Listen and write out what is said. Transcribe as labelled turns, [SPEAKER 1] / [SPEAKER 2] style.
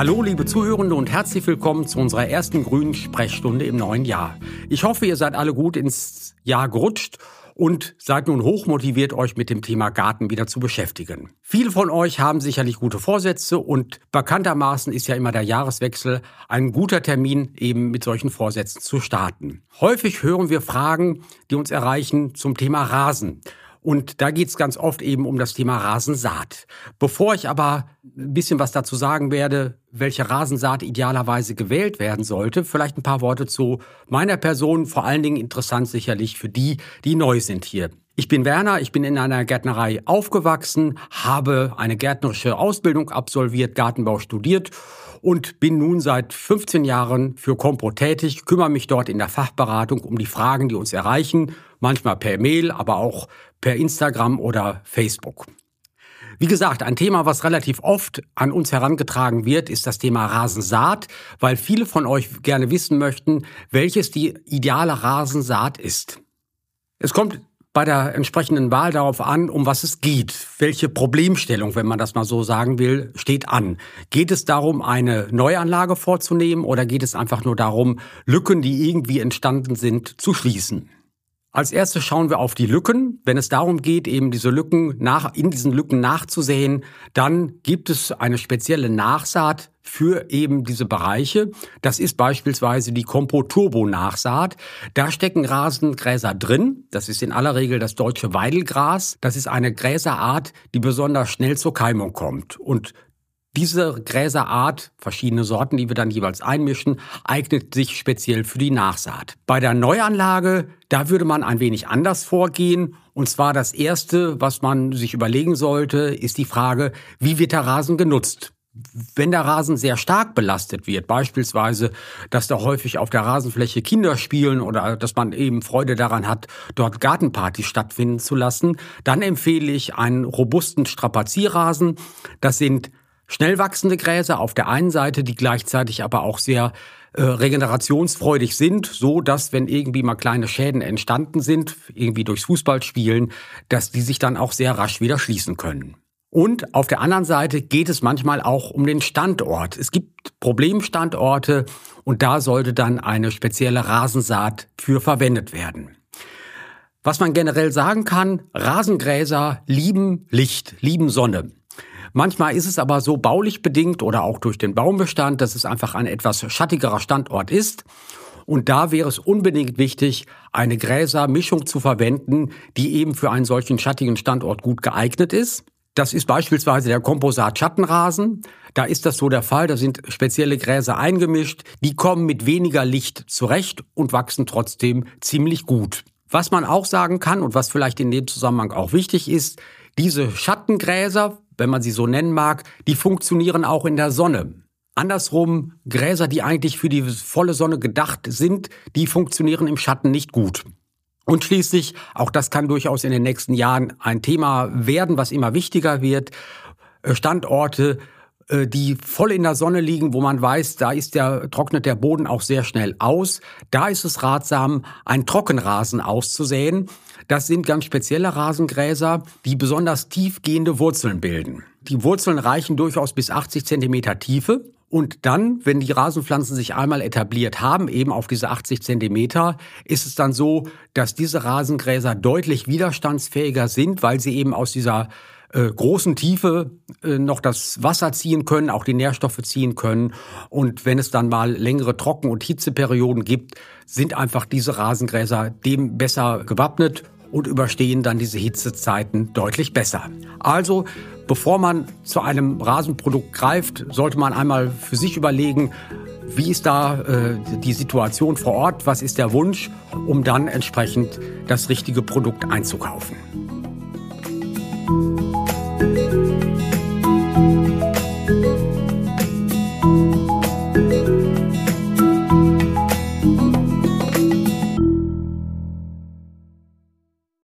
[SPEAKER 1] Hallo, liebe Zuhörende und herzlich willkommen zu unserer ersten grünen Sprechstunde im neuen Jahr. Ich hoffe, ihr seid alle gut ins Jahr gerutscht und seid nun hochmotiviert, euch mit dem Thema Garten wieder zu beschäftigen. Viele von euch haben sicherlich gute Vorsätze und bekanntermaßen ist ja immer der Jahreswechsel ein guter Termin, eben mit solchen Vorsätzen zu starten. Häufig hören wir Fragen, die uns erreichen zum Thema Rasen. Und da geht es ganz oft eben um das Thema Rasensaat. Bevor ich aber ein bisschen was dazu sagen werde, welche Rasensaat idealerweise gewählt werden sollte, vielleicht ein paar Worte zu meiner Person, vor allen Dingen interessant sicherlich für die, die neu sind hier. Ich bin Werner, ich bin in einer Gärtnerei aufgewachsen, habe eine gärtnerische Ausbildung absolviert, Gartenbau studiert und bin nun seit 15 Jahren für Compro tätig, kümmere mich dort in der Fachberatung um die Fragen, die uns erreichen, manchmal per Mail, aber auch per Instagram oder Facebook. Wie gesagt, ein Thema, was relativ oft an uns herangetragen wird, ist das Thema Rasensaat, weil viele von euch gerne wissen möchten, welches die ideale Rasensaat ist. Es kommt bei der entsprechenden Wahl darauf an, um was es geht. Welche Problemstellung, wenn man das mal so sagen will, steht an. Geht es darum, eine Neuanlage vorzunehmen oder geht es einfach nur darum, Lücken, die irgendwie entstanden sind, zu schließen? Als erstes schauen wir auf die Lücken. Wenn es darum geht, eben diese Lücken nach, in diesen Lücken nachzusehen, dann gibt es eine spezielle Nachsaat für eben diese Bereiche. Das ist beispielsweise die Compo Turbo Nachsaat. Da stecken Rasengräser drin. Das ist in aller Regel das deutsche Weidelgras. Das ist eine Gräserart, die besonders schnell zur Keimung kommt. Und diese Gräserart, verschiedene Sorten, die wir dann jeweils einmischen, eignet sich speziell für die Nachsaat. Bei der Neuanlage, da würde man ein wenig anders vorgehen. Und zwar das Erste, was man sich überlegen sollte, ist die Frage, wie wird der Rasen genutzt? Wenn der Rasen sehr stark belastet wird, beispielsweise, dass da häufig auf der Rasenfläche Kinder spielen oder dass man eben Freude daran hat, dort Gartenpartys stattfinden zu lassen, dann empfehle ich einen robusten Strapazierrasen. Das sind schnell wachsende Gräser auf der einen Seite, die gleichzeitig aber auch sehr äh, regenerationsfreudig sind, so dass wenn irgendwie mal kleine Schäden entstanden sind, irgendwie durchs Fußballspielen, dass die sich dann auch sehr rasch wieder schließen können. Und auf der anderen Seite geht es manchmal auch um den Standort. Es gibt Problemstandorte und da sollte dann eine spezielle Rasensaat für verwendet werden. Was man generell sagen kann, Rasengräser lieben Licht, lieben Sonne. Manchmal ist es aber so baulich bedingt oder auch durch den Baumbestand, dass es einfach ein etwas schattigerer Standort ist. Und da wäre es unbedingt wichtig, eine Gräsermischung zu verwenden, die eben für einen solchen schattigen Standort gut geeignet ist. Das ist beispielsweise der Komposat Schattenrasen. Da ist das so der Fall. Da sind spezielle Gräser eingemischt. Die kommen mit weniger Licht zurecht und wachsen trotzdem ziemlich gut. Was man auch sagen kann und was vielleicht in dem Zusammenhang auch wichtig ist, diese Schattengräser, wenn man sie so nennen mag, die funktionieren auch in der Sonne. Andersrum, Gräser, die eigentlich für die volle Sonne gedacht sind, die funktionieren im Schatten nicht gut. Und schließlich, auch das kann durchaus in den nächsten Jahren ein Thema werden, was immer wichtiger wird, äh, Standorte, äh, die voll in der Sonne liegen, wo man weiß, da ist der, trocknet der Boden auch sehr schnell aus. Da ist es ratsam, einen Trockenrasen auszusäen. Das sind ganz spezielle Rasengräser, die besonders tiefgehende Wurzeln bilden. Die Wurzeln reichen durchaus bis 80 Zentimeter Tiefe. Und dann, wenn die Rasenpflanzen sich einmal etabliert haben, eben auf diese 80 Zentimeter, ist es dann so, dass diese Rasengräser deutlich widerstandsfähiger sind, weil sie eben aus dieser äh, großen Tiefe äh, noch das Wasser ziehen können, auch die Nährstoffe ziehen können. Und wenn es dann mal längere Trocken- und Hitzeperioden gibt, sind einfach diese Rasengräser dem besser gewappnet und überstehen dann diese Hitzezeiten deutlich besser. Also, bevor man zu einem Rasenprodukt greift, sollte man einmal für sich überlegen, wie ist da äh, die Situation vor Ort, was ist der Wunsch, um dann entsprechend das richtige Produkt einzukaufen.